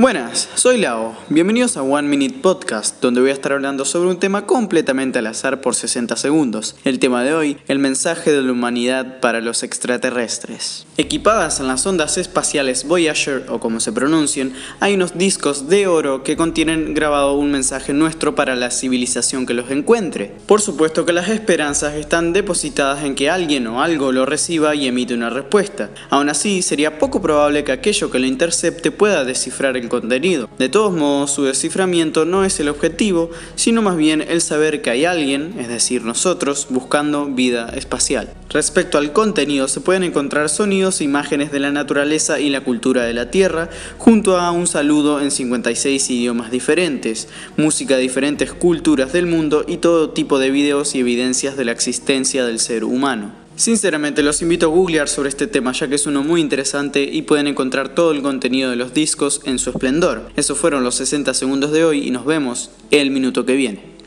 Buenas, soy Lao. Bienvenidos a One Minute Podcast, donde voy a estar hablando sobre un tema completamente al azar por 60 segundos. El tema de hoy, el mensaje de la humanidad para los extraterrestres. Equipadas en las ondas espaciales Voyager, o como se pronuncien, hay unos discos de oro que contienen grabado un mensaje nuestro para la civilización que los encuentre. Por supuesto que las esperanzas están depositadas en que alguien o algo lo reciba y emite una respuesta. Aún así, sería poco probable que aquello que lo intercepte pueda descifrar el contenido. De todos modos, su desciframiento no es el objetivo, sino más bien el saber que hay alguien, es decir, nosotros, buscando vida espacial. Respecto al contenido, se pueden encontrar sonidos e imágenes de la naturaleza y la cultura de la Tierra, junto a un saludo en 56 idiomas diferentes, música de diferentes culturas del mundo y todo tipo de videos y evidencias de la existencia del ser humano. Sinceramente los invito a googlear sobre este tema ya que es uno muy interesante y pueden encontrar todo el contenido de los discos en su esplendor. Esos fueron los 60 segundos de hoy y nos vemos el minuto que viene.